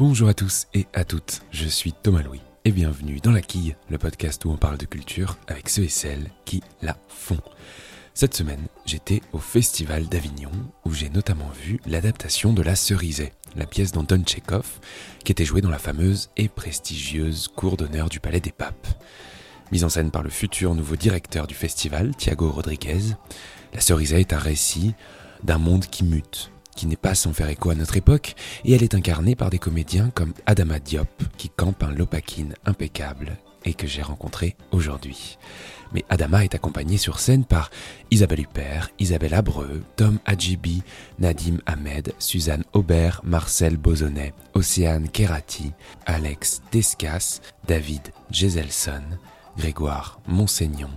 Bonjour à tous et à toutes, je suis Thomas Louis et bienvenue dans La Quille, le podcast où on parle de culture avec ceux et celles qui la font. Cette semaine, j'étais au Festival d'Avignon où j'ai notamment vu l'adaptation de La Cerisée, la pièce d'Anton Tchekhov qui était jouée dans la fameuse et prestigieuse cour d'honneur du Palais des Papes. Mise en scène par le futur nouveau directeur du festival, Thiago Rodriguez, La Cerisée est un récit d'un monde qui mute, qui n'est pas sans faire écho à notre époque, et elle est incarnée par des comédiens comme Adama Diop, qui campe un lopakine impeccable et que j'ai rencontré aujourd'hui. Mais Adama est accompagnée sur scène par Isabelle Huppert, Isabelle Abreu, Tom Adjibi, Nadim Ahmed, Suzanne Aubert, Marcel Bozonnet, Océane Kerati, Alex Descas, David Geselson, Grégoire Monseignon,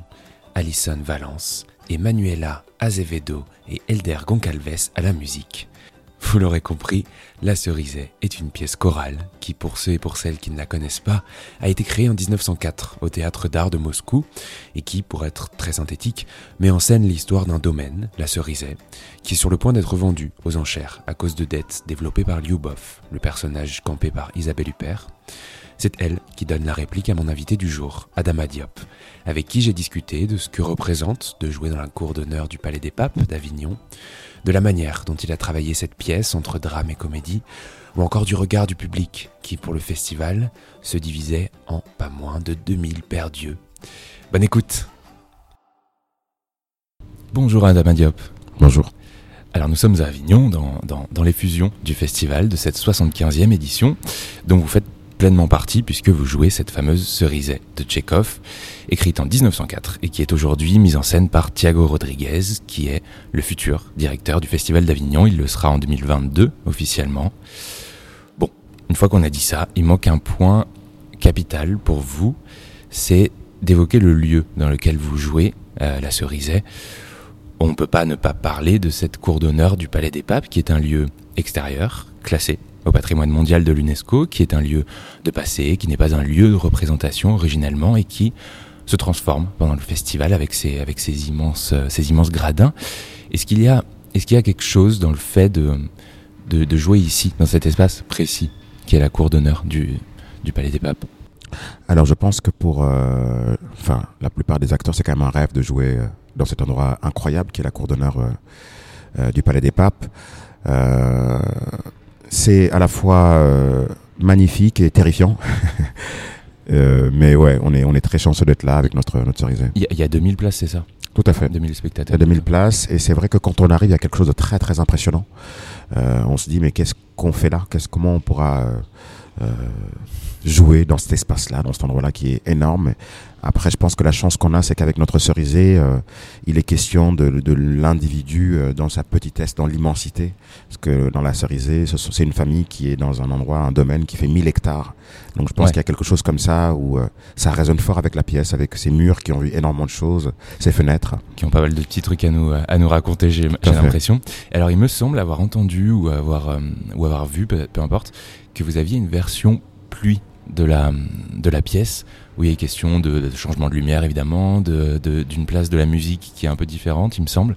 Alison Valence, et Manuela Azevedo et Elder Goncalves à la musique. Vous l'aurez compris, La Cerisée est une pièce chorale qui, pour ceux et pour celles qui ne la connaissent pas, a été créée en 1904 au Théâtre d'Art de Moscou et qui, pour être très synthétique, met en scène l'histoire d'un domaine, La Cerisée, qui est sur le point d'être vendu aux enchères à cause de dettes développées par Lyubov, le personnage campé par Isabelle Huppert. C'est elle qui donne la réplique à mon invité du jour, Adama Diop, avec qui j'ai discuté de ce que représente de jouer dans la cour d'honneur du Palais des Papes d'Avignon, de la manière dont il a travaillé cette pièce entre drame et comédie, ou encore du regard du public qui, pour le festival, se divisait en pas moins de 2000 pères dieux. Bonne écoute Bonjour Adama Diop. Bonjour. Alors nous sommes à Avignon, dans, dans, dans les fusions du festival de cette 75e édition, dont vous faites pleinement partie puisque vous jouez cette fameuse cerisée de Tchekhov, écrite en 1904 et qui est aujourd'hui mise en scène par Thiago Rodriguez, qui est le futur directeur du Festival d'Avignon. Il le sera en 2022 officiellement. Bon, une fois qu'on a dit ça, il manque un point capital pour vous, c'est d'évoquer le lieu dans lequel vous jouez euh, la cerisée. On ne peut pas ne pas parler de cette cour d'honneur du Palais des Papes, qui est un lieu extérieur, classé au patrimoine mondial de l'UNESCO, qui est un lieu de passé, qui n'est pas un lieu de représentation originellement et qui se transforme pendant le festival avec ses, euh, ses immenses gradins. Est-ce qu'il y a, quelque chose dans le fait de, jouer ici, dans cet espace précis, qui est la cour d'honneur du, Palais des Papes? Alors je pense que pour, euh, la plupart des acteurs, c'est quand même un rêve de jouer euh, dans cet endroit incroyable qui est la cour d'honneur du Palais des Papes. Euh, c'est à la fois euh, magnifique et terrifiant. euh, mais ouais, on est, on est très chanceux d'être là avec notre, notre cerisée. Il y, y a 2000 places, c'est ça? Tout à fait. 2000 Il y spectateurs. a 2000 places et c'est vrai que quand on arrive, il y a quelque chose de très très impressionnant. Euh, on se dit mais qu'est-ce qu'on fait là? Qu'est-ce comment on pourra euh, jouer dans cet espace-là, dans cet endroit-là qui est énorme après, je pense que la chance qu'on a, c'est qu'avec notre cerisée, euh, il est question de, de l'individu euh, dans sa petitesse, dans l'immensité. Parce que dans la cerisée, c'est une famille qui est dans un endroit, un domaine qui fait 1000 hectares. Donc je pense Ouais. qu'il y a quelque chose comme ça où euh, ça résonne fort avec la pièce, avec ces murs qui ont vu énormément de choses, ces fenêtres. qui ont pas mal de petits trucs à nous à nous raconter j'ai l'impression alors il me semble avoir entendu ou avoir ou avoir vu peu, peu importe que vous aviez une version pluie de la de la pièce où il est question de, de changement de lumière évidemment de de- d'une place de la musique qui est un peu différente il me semble.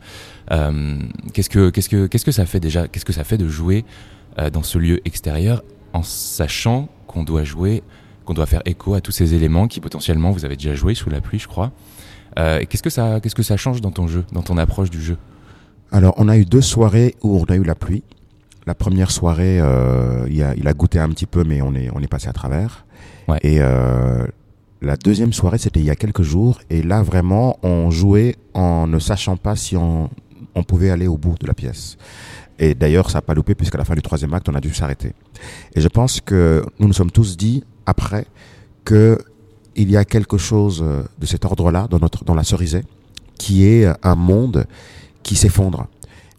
Euh, qu'est-ce que qu'est-ce que qu'est-ce que ça fait déjà qu'est-ce que ça fait de jouer euh, dans ce lieu extérieur en sachant qu'on doit jouer qu'on doit faire écho à tous ces éléments qui potentiellement vous avez déjà joué sous la pluie je crois. Euh, qu'est-ce que ça, qu'est-ce que ça change dans ton jeu, dans ton approche du jeu? Alors, on a eu deux soirées où on a eu la pluie. La première soirée, euh, il, a, il a goûté un petit peu, mais on est, on est passé à travers. Ouais. Et euh, la deuxième soirée, c'était il y a quelques jours. Et là, vraiment, on jouait en ne sachant pas si on, on pouvait aller au bout de la pièce. Et d'ailleurs, ça n'a pas loupé, puisqu'à la fin du troisième acte, on a dû s'arrêter. Et je pense que nous nous sommes tous dit, après, que il y a quelque chose euh, de cet ordre-là dans, notre, dans la cerisée, qui est un monde qui s'effondre.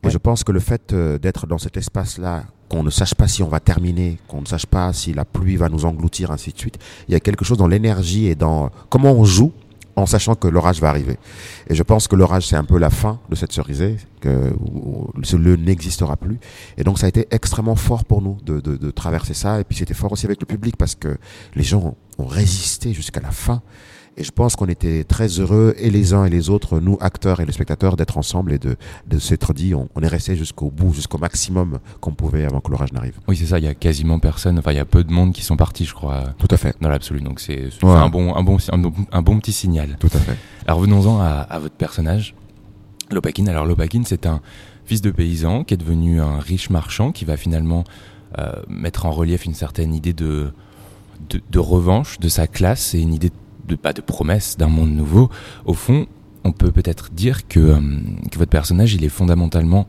Et Ouais. je pense que le fait euh, d'être dans cet espace-là, qu'on ne sache pas si on va terminer, qu'on ne sache pas si la pluie va nous engloutir, ainsi de suite, il y a quelque chose dans l'énergie et dans comment on joue en sachant que l'orage va arriver. Et je pense que l'orage, c'est un peu la fin de cette cerisée, que ce lieu n'existera plus. Et donc, ça a été extrêmement fort pour nous de, de, de traverser ça. Et puis, c'était fort aussi avec le public parce que les gens ont résisté jusqu'à la fin. Et je pense qu'on était très heureux, et les uns et les autres, nous, acteurs et les spectateurs, d'être ensemble et de, de s'être dit, on, on est resté jusqu'au bout, jusqu'au maximum qu'on pouvait avant que l'orage n'arrive. Oui, c'est ça, il y a quasiment personne, enfin il y a peu de monde qui sont partis, je crois, Tout à fait. dans l'absolu. Donc c'est Ouais. un, bon, un, bon, un, bon, un bon petit signal. Tout à fait. Alors venons-en à, à votre personnage, Lopakin. Alors Lopakin, c'est un fils de paysan qui est devenu un riche marchand qui va finalement euh, mettre en relief une certaine idée de, de, de revanche de sa classe et une idée de, pas de promesse d'un monde nouveau. Au fond, on peut peut-être dire que, euh, que votre personnage, il est fondamentalement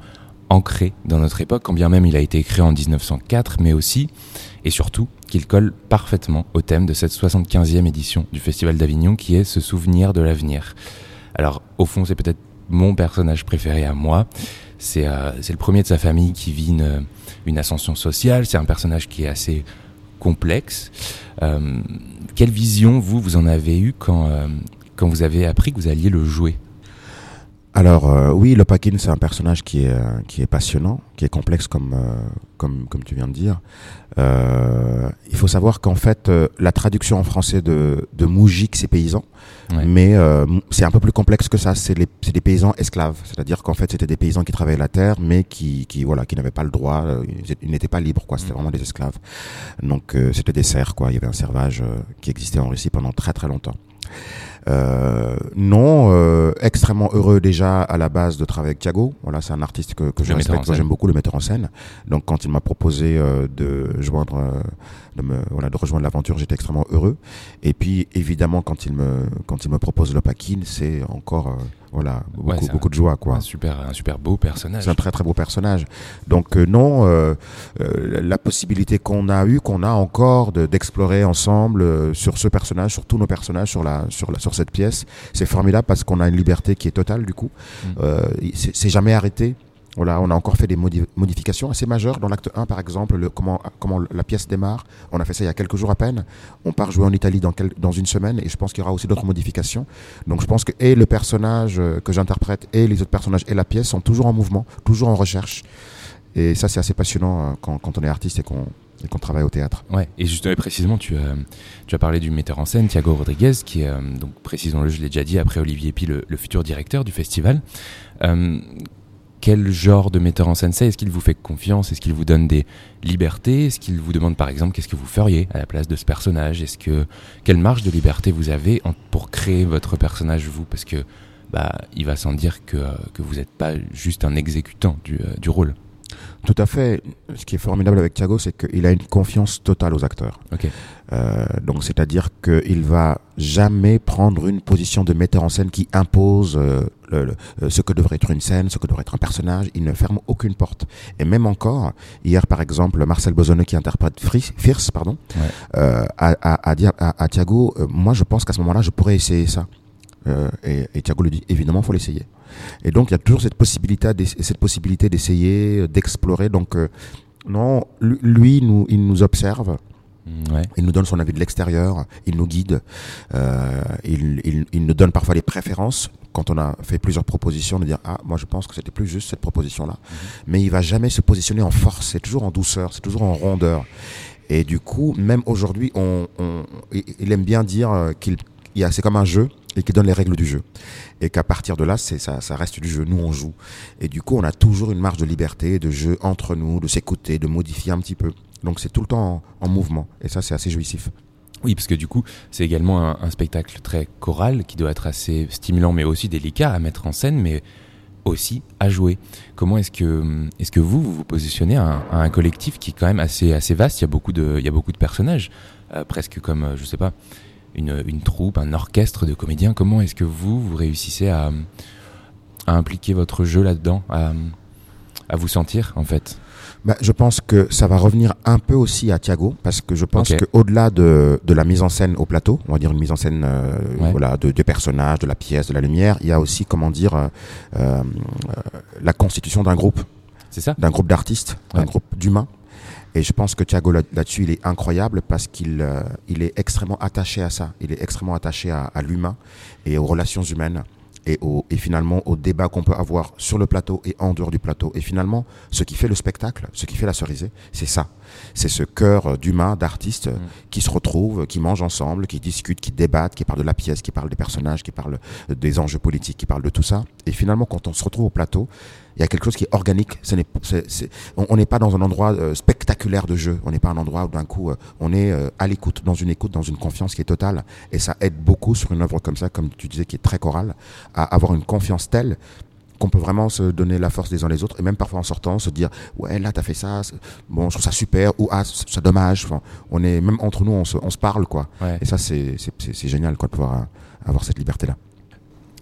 ancré dans notre époque, quand bien même il a été écrit en 1904, mais aussi et surtout qu'il colle parfaitement au thème de cette 75e édition du Festival d'Avignon qui est ce souvenir de l'avenir. Alors au fond c'est peut-être mon personnage préféré à moi, c'est euh, c'est le premier de sa famille qui vit une, une ascension sociale, c'est un personnage qui est assez complexe. Euh, quelle vision vous, vous en avez eu quand, euh, quand vous avez appris que vous alliez le jouer? Alors euh, oui, le Pakin, c'est un personnage qui est, euh, qui est passionnant, qui est complexe comme, euh, comme, comme tu viens de dire. Euh, il faut savoir qu'en fait, euh, la traduction en français de, de moujik, c'est paysan, Ouais. mais euh, c'est un peu plus complexe que ça. C'est des paysans esclaves, c'est-à-dire qu'en fait, c'était des paysans qui travaillaient la terre, mais qui, qui voilà, qui n'avaient pas le droit, ils, étaient- ils n'étaient pas libres, quoi. C'était Mhm. vraiment des esclaves. Donc euh, c'était des serfs, quoi. Il y avait un servage euh, qui existait en Russie pendant très très longtemps. Euh, non, euh, extrêmement heureux déjà à la base de travailler avec Thiago. Voilà, c'est un artiste que, que je respecte, j'aime beaucoup, le metteur en scène. Donc quand il m'a proposé euh, de joindre, euh, de me, voilà, de rejoindre l'aventure, j'étais extrêmement heureux. Et puis évidemment quand il me, quand il me propose le Pakin, c'est encore, euh, voilà, beaucoup, Ouais, c'est un- beaucoup de joie, quoi. un super, un super beau personnage. C'est un très très beau personnage. Donc euh, non, euh, euh, la possibilité qu'on a eue, qu'on a encore de- d'explorer ensemble euh, sur ce personnage, sur tous nos personnages, sur la sur la sur cette pièce, c'est formidable parce qu'on a une liberté qui est totale du coup. Mm. Euh, c'est c'est jamais arrêté. On a encore fait des modi- modifications assez majeures dans l'acte 1 par exemple, le, comment comment la pièce démarre. On a fait ça il y a quelques jours à peine. On part jouer en Italie dans une semaine et je pense qu'il y aura aussi d'autres modifications. Donc je pense que et le personnage euh, que j'interprète et les autres personnages et la pièce sont toujours en mouvement, toujours en recherche. Et ça, c'est assez passionnant euh, quand, on est artiste et qu'on travaille au théâtre. Ouais, et justement, et précisément, tu, as- parlé du metteur en scène, Thiago Rodriguez, qui est, euh, donc, précisons-le, je l'ai déjà dit, après Olivier Pi, le, futur directeur du festival. Euh, quel genre de metteur en scène c'est? Est-ce qu'il vous fait confiance? Est-ce qu'il vous donne des libertés? Est-ce qu'il vous demande, par exemple, qu'est-ce que vous feriez à la place de ce personnage? Est-ce que quelle marge de liberté vous avez pour créer votre personnage vous? Parce que bah, il va sans dire que, euh, que vous n'êtes pas juste un exécutant du, euh, du rôle. Tout à fait. Ce qui est formidable avec Thiago, c'est qu'il a une confiance totale aux acteurs. Euh, donc, c'est-à-dire qu'il va jamais prendre une position de metteur en scène qui impose euh, le- le- euh, ce que devrait être une scène, ce que devrait être un personnage. Il ne ferme aucune porte. Et même encore, hier, par exemple, Marcel Bozonnet, qui interprète Fierce, pardon, Ouais. euh, a, a, a dit à, à Thiago, moi, je pense qu'à ce moment-là, je pourrais essayer ça. Et, et Thiago lui dit, évidemment, faut l'essayer. Et donc, il y a toujours cette possibilité, cette possibilité d'essayer, euh, d'explorer. Donc, euh, non, lui, nous, il nous observe. Mm, Ouais. Il nous donne son avis de l'extérieur, il nous guide, euh, il, il, il nous donne parfois des préférences quand on a fait plusieurs propositions, de dire ah moi je pense que c'était plus juste cette proposition là, mais il va jamais se positionner en force, c'est toujours en douceur, c'est toujours en rondeur. Et du coup, même aujourd'hui, on, on- il aime bien dire qu'il il y a c'est comme un jeu et qu'il donne les règles du jeu et qu'à partir de là, c'est ça, ça reste du jeu. Nous on joue et du coup, on a toujours une marge de liberté, de jeu entre nous, de s'écouter, de modifier un petit peu. Donc c'est tout le temps en, en mouvement et ça c'est assez jouissif. Oui, parce que du coup, c'est également un, spectacle très choral qui doit être assez stimulant, mais aussi délicat à mettre en scène, mais aussi à jouer. Comment est-ce que, est-ce que vous, vous vous positionnez à un, collectif qui est quand même assez, assez vaste? Il y a beaucoup de, il y a beaucoup de personnages, euh, presque comme, euh, je sais pas, une, une troupe, un orchestre de comédiens. Comment est-ce que vous, vous réussissez à, à impliquer votre jeu là-dedans, à, à vous sentir, en fait? Bah, je pense que ça va revenir un peu aussi à Thiago, parce que je pense qu'au-delà de, de la mise en scène au plateau, on va dire une mise en scène euh, Ouais. voilà, de, personnages, de la pièce, de la lumière, il y a aussi, comment dire, euh, euh, la constitution d'un groupe, C'est ça d'un groupe d'artistes, d'un groupe d'humains. Et je pense que Thiago là- là-dessus, il est incroyable parce qu'il euh, est extrêmement attaché à ça. Il est extrêmement attaché à, l'humain et aux relations humaines et, et finalement au débat qu'on peut avoir sur le plateau et en dehors du plateau. Et finalement, ce qui fait le spectacle, ce qui fait la cerisée, c'est ça. C'est ce cœur d'humains, d'artistes qui se retrouvent, qui mangent ensemble, qui discutent, qui débattent, qui parlent de la pièce, qui parlent des personnages, qui parlent des enjeux politiques, qui parlent de tout ça. Et finalement, quand on se retrouve au plateau, il y a quelque chose qui est organique. Ce n'est, c'est, c'est- on n'est pas dans un endroit euh, spectaculaire de jeu. On n'est pas un endroit où d'un coup, euh, on est euh, à l'écoute, dans une écoute, dans une confiance qui est totale. Et ça aide beaucoup sur une œuvre comme ça, comme tu disais, qui est très chorale, à avoir une confiance telle qu'on peut vraiment se donner la force des uns les autres et même parfois en sortant se dire ouais là t'as fait ça bon je trouve ça super ou ah c'est dommage enfin, on est même entre nous on se, on se parle quoi Ouais. et ça c'est c'est- c'est c'est génial quoi de pouvoir euh, avoir cette liberté là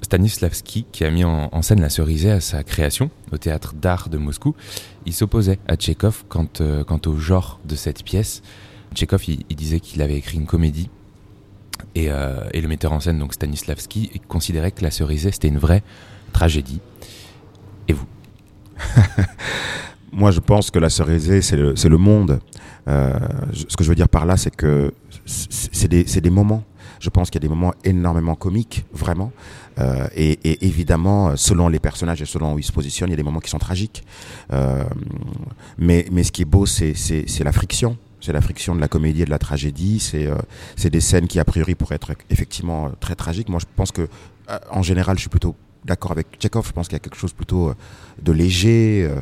Stanislavski, qui a mis en, en scène la cerisée à sa création au théâtre d'art de Moscou, il s'opposait à Tchekhov quant, euh, quant au genre de cette pièce. Tchekhov, il, il disait qu'il avait écrit une comédie et, euh, et le metteur en scène, donc Stanislavski, considérait que la cerisée c'était une vraie tragédie. Moi, je pense que la cerisée, c'est le, monde. Euh, ce que je veux dire par là, c'est que c'est des, moments. Je pense qu'il y a des moments énormément comiques, vraiment. Euh, et, évidemment, selon les personnages et selon où ils se positionnent, il y a des moments qui sont tragiques. Euh, mais, ce qui est beau, c'est la friction. C'est la friction de la comédie et de la tragédie. C'est des scènes qui, a priori, pourraient être effectivement très tragiques. Moi, je pense que, en général, je suis plutôt d'accord avec Tchekhov. Je pense qu'il y a quelque chose plutôt euh, de léger, euh,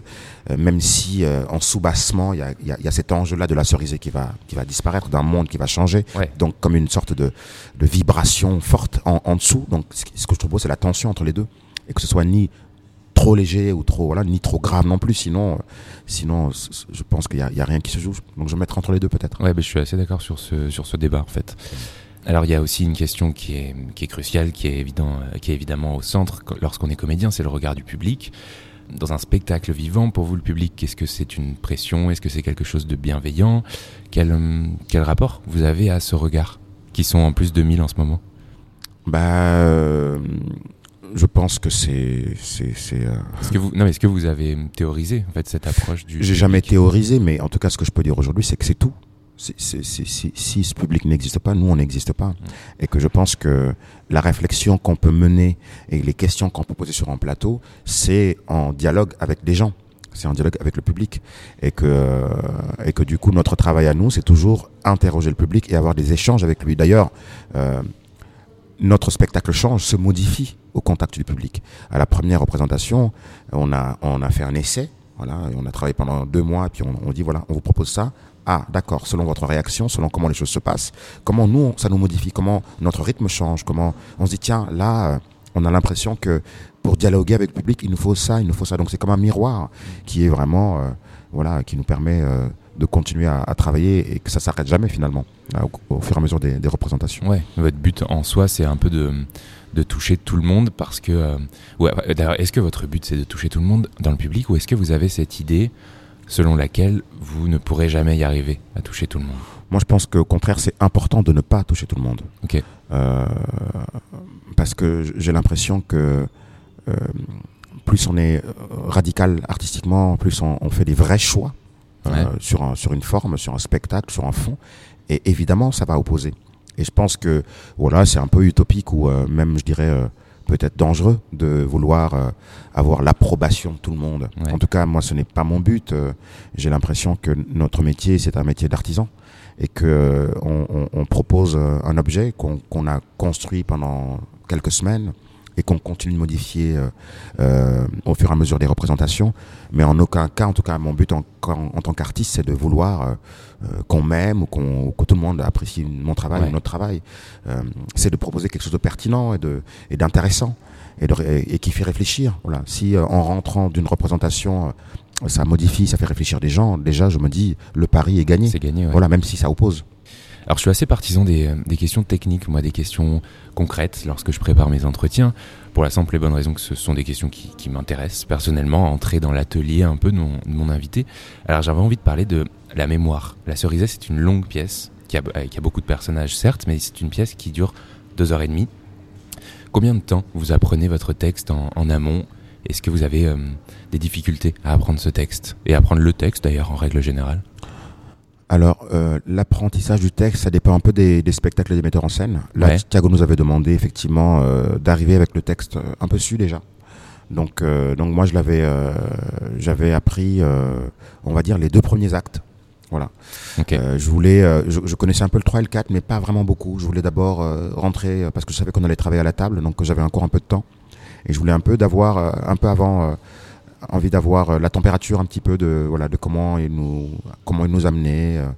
euh, même si euh, en sous-bassement, il y a, y y cet enjeu-là de la cerisée qui va, qui va disparaître, d'un monde qui va changer. Ouais. Donc, comme une sorte de, de vibration forte en, en dessous. Donc, ce, que je trouve c'est la tension entre les deux. Et que ce soit ni trop léger ou trop, voilà, ni trop grave non plus. Sinon, euh, sinon je pense qu'il n'y a, a rien qui se joue. Donc, je vais mettre entre les deux peut-être. Ouais, ben, je suis assez d'accord sur ce, sur ce débat en fait. Alors il y a aussi une question qui est, qui est cruciale, qui est, évident, qui est évidemment au centre lorsqu'on est comédien, c'est le regard du public. Dans un spectacle vivant, pour vous le public, est-ce que c'est une pression? Est-ce que c'est quelque chose de bienveillant? Quel, quel rapport vous avez à ce regard Qui sont en plus de 1000 en ce moment? Bah, euh, je pense que c'est, c'est, c'est, euh, Est-ce que vous, non, mais est-ce que vous avez théorisé en fait cette approche du J'ai jamais théorisé, mais en tout cas, ce que je peux dire aujourd'hui, c'est que c'est tout. Si, ce public n'existe pas, nous, on n'existe pas. Et que je pense que la réflexion qu'on peut mener et les questions qu'on peut poser sur un plateau, c'est en dialogue avec des gens. C'est en dialogue avec le public. Et que, et que du coup, notre travail à nous, c'est toujours interroger le public et avoir des échanges avec lui. D'ailleurs, euh, notre spectacle change, se modifie au contact du public. À la première représentation, on a, on a fait un essai, voilà, on a travaillé pendant deux mois, puis on, on dit voilà, on vous propose ça. Ah, d'accord, selon votre réaction, selon comment les choses se passent, comment nous, ça nous modifie, comment notre rythme change, comment on se dit tiens, là, euh, on a l'impression que pour dialoguer avec le public, il nous faut ça, il nous faut ça. Donc c'est comme un miroir qui est vraiment, euh, voilà, qui nous permet euh, de continuer à, travailler et que ça s'arrête jamais finalement, au, fur et à mesure des, représentations. Ouais, votre but en soi, c'est un peu de, de toucher tout le monde parce que. ouais, est-ce que votre but, c'est de toucher tout le monde dans le public ou est-ce que vous avez cette idée selon laquelle vous ne pourrez jamais y arriver à toucher tout le monde Moi, je pense qu'au contraire, c'est important de ne pas toucher tout le monde. Ok. Euh, parce que j'ai l'impression que euh, plus on est euh, radical artistiquement, plus on, on fait des vrais choix euh, sur, un- sur une forme, sur un spectacle, sur un fond. Et évidemment, ça va opposer. Et je pense que voilà, c'est un peu utopique ou même, je dirais, peut-être dangereux de vouloir euh, avoir l'approbation de tout le monde. Ouais. En tout cas, moi, ce n'est pas mon but. Euh, J'ai l'impression que notre métier, c'est un métier d'artisan et que euh, on, on- on propose un objet qu'on qu'on a construit pendant quelques semaines et qu'on continue de modifier euh, euh, au fur et à mesure des représentations. Mais en aucun cas, en tout cas, mon but en, en, en tant qu'artiste, c'est de vouloir euh, qu'on m'aime ou qu'on ou que tout le monde apprécie mon travail Ouais. ou notre travail. C'est de proposer quelque chose de pertinent et de et d'intéressant et, de ré- et qui fait réfléchir. Voilà. Si en rentrant d'une représentation, ça modifie, ça fait réfléchir des gens, déjà, je me dis, le pari est gagné. C'est gagné, ouais. Voilà, même si ça oppose. Alors je suis assez partisan des, euh, des questions techniques, moi des questions concrètes lorsque je prépare mes entretiens, pour la simple et bonne raison que ce sont des questions qui, qui m'intéressent personnellement, entrer dans l'atelier un peu de mon, de mon invité. Alors j'avais envie de parler de la mémoire. La cerisée c'est une longue pièce, qui a, euh, qui a beaucoup de personnages certes, mais c'est une pièce qui dure deux heures et demie. Combien de temps vous apprenez votre texte en, en amont? Est-ce que vous avez euh, des difficultés à apprendre ce texte? Et apprendre le texte d'ailleurs en règle générale? Alors, euh, l'apprentissage du texte, ça dépend un peu des, des spectacles et des metteurs en scène. Là, Ouais. Thiago nous avait demandé effectivement euh, d'arriver avec le texte euh, un peu su déjà. Donc, euh, donc moi, je l'avais, euh, j'avais appris, euh, on va dire, les deux premiers actes. Voilà. Ok. Euh, je voulais, euh, je, je connaissais un peu le 3 et le 4, mais pas vraiment beaucoup. Je voulais d'abord euh, rentrer parce que je savais qu'on allait travailler à la table, donc j'avais encore un peu de temps. Et je voulais un peu d'avoir, euh, un peu avant, euh, envie d'avoir euh, la température un petit peu de, voilà, de comment il nous, comment il nous amenait. euh.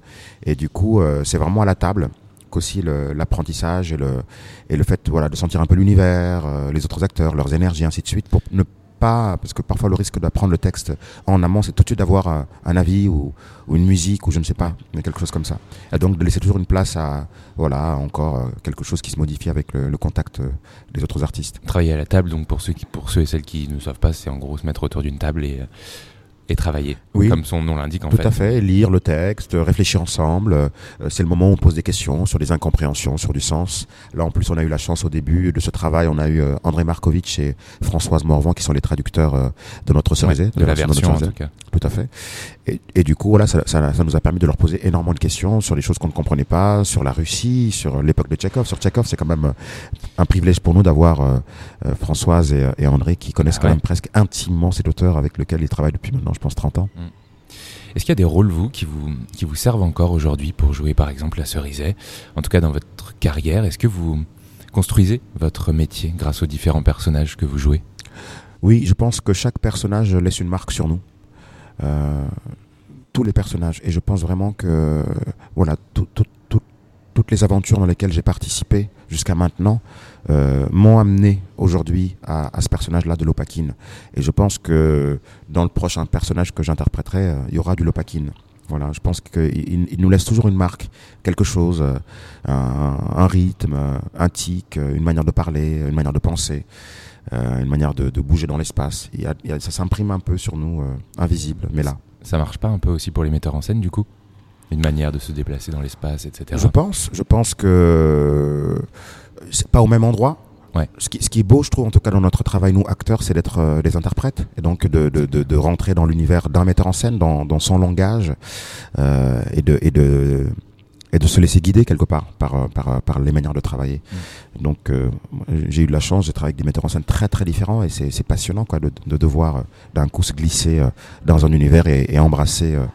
et du coup, euh, c'est vraiment à la table qu'aussi l'apprentissage et le, et le fait, voilà, de sentir un peu l'univers, les autres acteurs, leurs énergies, ainsi de suite, pour ne pas, parce que parfois le risque d'apprendre le texte en amont, c'est tout de suite d'avoir un, avis ou, une musique ou je ne sais pas, quelque chose comme ça. Et donc de laisser toujours une place à, voilà, encore euh, quelque chose qui se modifie avec le, contact euh, des autres artistes. Travailler à la table, donc pour ceux, pour ceux et celles qui ne savent pas, c'est en gros se mettre autour d'une table et, euh, et travailler. Oui. Comme son nom l'indique en Tout fait. à fait, lire le texte, réfléchir ensemble. euh, c'est le moment où on pose des questions sur des incompréhensions, sur du sens. Là, en plus, on a eu la chance au début de ce travail. On a eu euh, André Markovitch et Françoise Morvan qui sont les traducteurs euh, de notre Ouais, cerisé, de la version en tout cas. Tout à fait. Et, et du coup, voilà, ça, ça, ça nous a permis de leur poser énormément de questions sur des choses qu'on ne comprenait pas, sur la Russie, sur l'époque de Tchekhov. Sur Tchekhov, c'est quand même un privilège pour nous d'avoir euh, Françoise et, et André qui connaissent Ah quand même presque intimement cet auteur avec lequel ils travaillent depuis maintenant, je pense, 30 ans. Est-ce qu'il y a des rôles, vous, qui vous, qui vous servent encore aujourd'hui pour jouer, par exemple, la Cerizet En tout cas, dans votre carrière, est-ce que vous construisez votre métier grâce aux différents personnages que vous jouez? Oui, je pense que chaque personnage laisse une marque sur nous. Euh, tous les personnages. Et je pense vraiment que voilà, tout- tout- tout- toutes les aventures dans lesquelles j'ai participé jusqu'à maintenant euh, m'ont amené aujourd'hui à, à ce personnage-là de Lopakine. Et je pense que dans le prochain personnage que j'interpréterai, euh, il y aura du Lopakine. Voilà, je pense qu'il il- nous laisse toujours une marque, quelque chose, euh, un, un rythme, euh, un tic, une manière de parler, une manière de penser une manière de, de bouger dans l'espace. Ça s'imprime un peu sur nous, invisible, mais là. Ça marche pas un peu aussi pour les metteurs en scène, du coup? Une manière de se déplacer dans l'espace, etc. Je pense, je pense que c'est pas au même endroit. Ouais. Ce, qui, ce qui est beau, je trouve, en tout cas dans notre travail, nous, acteurs, c'est d'être euh, des interprètes et donc de, de, de, de rentrer dans l'univers d'un metteur en scène, dans, dans son langage euh, et, de, et, de, et de se laisser guider quelque part par, euh, par, euh, par les manières de travailler. Donc, euh, j'ai eu de la chance, j'ai travaillé avec des metteurs en scène très très différents et c'est c'est passionnant quoi, de, de devoir euh, d'un coup se glisser dans un univers et, et embrasser euh,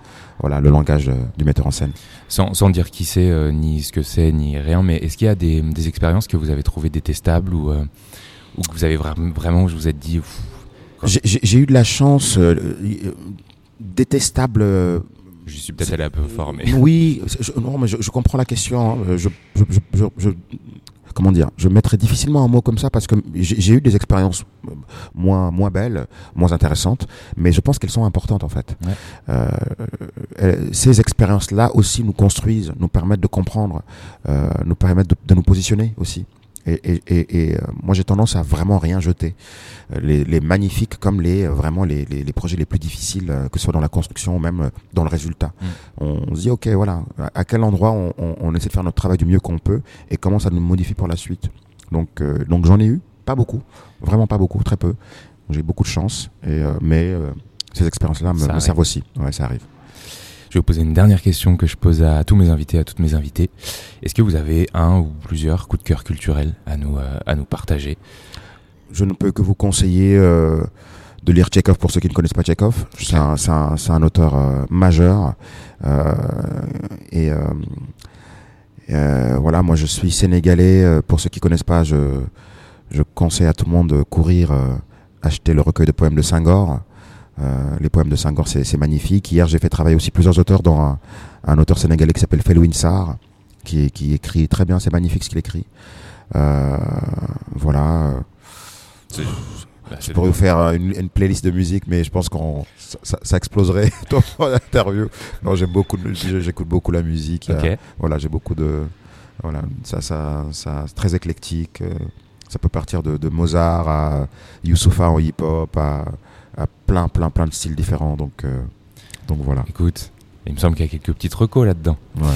voilà, le langage du metteur en scène. Sans, sans dire qui c'est, euh, ni ce que c'est, ni rien, mais est-ce qu'il y a des, des expériences que vous avez trouvées détestables ou, euh, ou que vous avez vra- vraiment, je vous êtes dit, J'ai- eu de la chance euh, euh, détestable. Je suis peut-être allé un peu fort, mais. Oui, je, non, mais je, je comprends la question. hein. Je, je, je, je- je- comment dire Je mettrais difficilement un mot comme ça parce que j'ai j'ai eu des expériences euh, moins, moins belles, moins intéressantes, mais je pense qu'elles sont importantes en fait. Ouais. Euh, euh, ces expériences-là aussi nous construisent, nous permettent de comprendre, euh, nous permettent de, de nous positionner aussi. Et, et, et, et, euh, moi j'ai tendance à vraiment rien jeter. Euh, Les, les magnifiques comme les euh, vraiment les, les, les projets les plus difficiles, que ce soit dans la construction ou même dans le résultat. Mm. On se dit ok voilà, à quel endroit on, on, on essaie de faire notre travail du mieux qu'on peut et comment ça nous modifie pour la suite. Donc euh, donc j'en ai eu, pas beaucoup, vraiment pas beaucoup, très peu. J'ai eu beaucoup de chance, et, euh, mais ces expériences-là me, me servent aussi. Ouais, ça arrive. Je vais vous poser une dernière question que je pose à tous mes invités, à toutes mes invitées. Est-ce que vous avez un ou plusieurs coups de cœur culturels à nous, euh, à nous partager? Je ne peux que vous conseiller euh, de lire Tchekhov pour ceux qui ne connaissent pas Tchekhov. C'est un, un, un auteur euh, majeur. Et voilà, moi je suis sénégalais. Pour ceux qui connaissent pas, je, je conseille à tout le monde de courir, acheter le recueil de poèmes de Senghor. Euh, les poèmes de Senghor, c'est magnifique. Hier, j'ai fait travailler aussi plusieurs auteurs, dont un, un auteur sénégalais qui s'appelle Felouine Sarr, qui, qui écrit très bien. C'est magnifique ce qu'il écrit. Euh, voilà. Bah, Je pourrais vous faire une, une playlist de musique, mais je pense qu'on ça, ça- ça exploserait dans l'interview. Non, j'aime beaucoup, j'écoute beaucoup la musique. il y a- Ok. voilà, j'ai beaucoup de, voilà, ça, ça, ça, c'est très éclectique. euh, Ça peut partir de, de Mozart à Youssoufa en hip-hop, à, à plein, plein, plein de styles différents. Donc, euh, donc voilà. Écoute, il me semble qu'il y a quelques petits recos là-dedans. Ouais.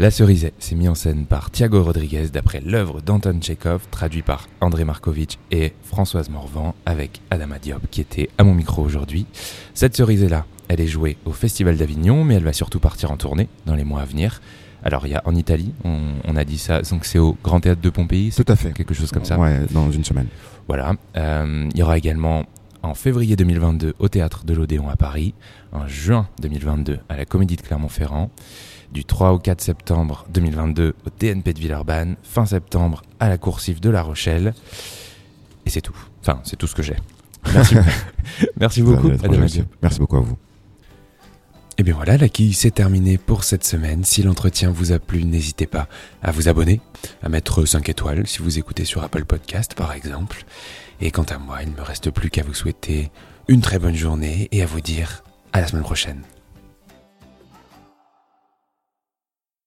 La Cerisée, c'est mis en scène par Thiago Rodriguez d'après l'œuvre d'Anton Tchekhov, traduit par André Markovitch et Françoise Morvan, avec Adama Diop qui était à mon micro aujourd'hui. Cette Cerisée-là, elle est jouée au Festival d'Avignon, mais elle va surtout partir en tournée dans les mois à venir. Alors il y a en Italie, on, on a dit ça, donc c'est au Grand Théâtre de Pompéi, Tout à fait. quelque chose comme ça. Ouais, dans une semaine. Voilà. Euh, il y aura également en février 2022 au théâtre de l'Odéon à Paris, en juin 2022 à la Comédie de Clermont-Ferrand, du 3 au 4 septembre 2022 au TNP de Villeurbanne, fin septembre à la Coursive de La Rochelle. Et c'est tout. Enfin, c'est tout ce que j'ai. Merci, Merci beaucoup. Merci beaucoup à vous. Et bien voilà, la quille c'est terminé pour cette semaine. Si l'entretien vous a plu, n'hésitez pas à vous abonner, à mettre 5 étoiles si vous écoutez sur Apple Podcast par exemple. Et quant à moi, il ne me reste plus qu'à vous souhaiter une très bonne journée et à vous dire à la semaine prochaine.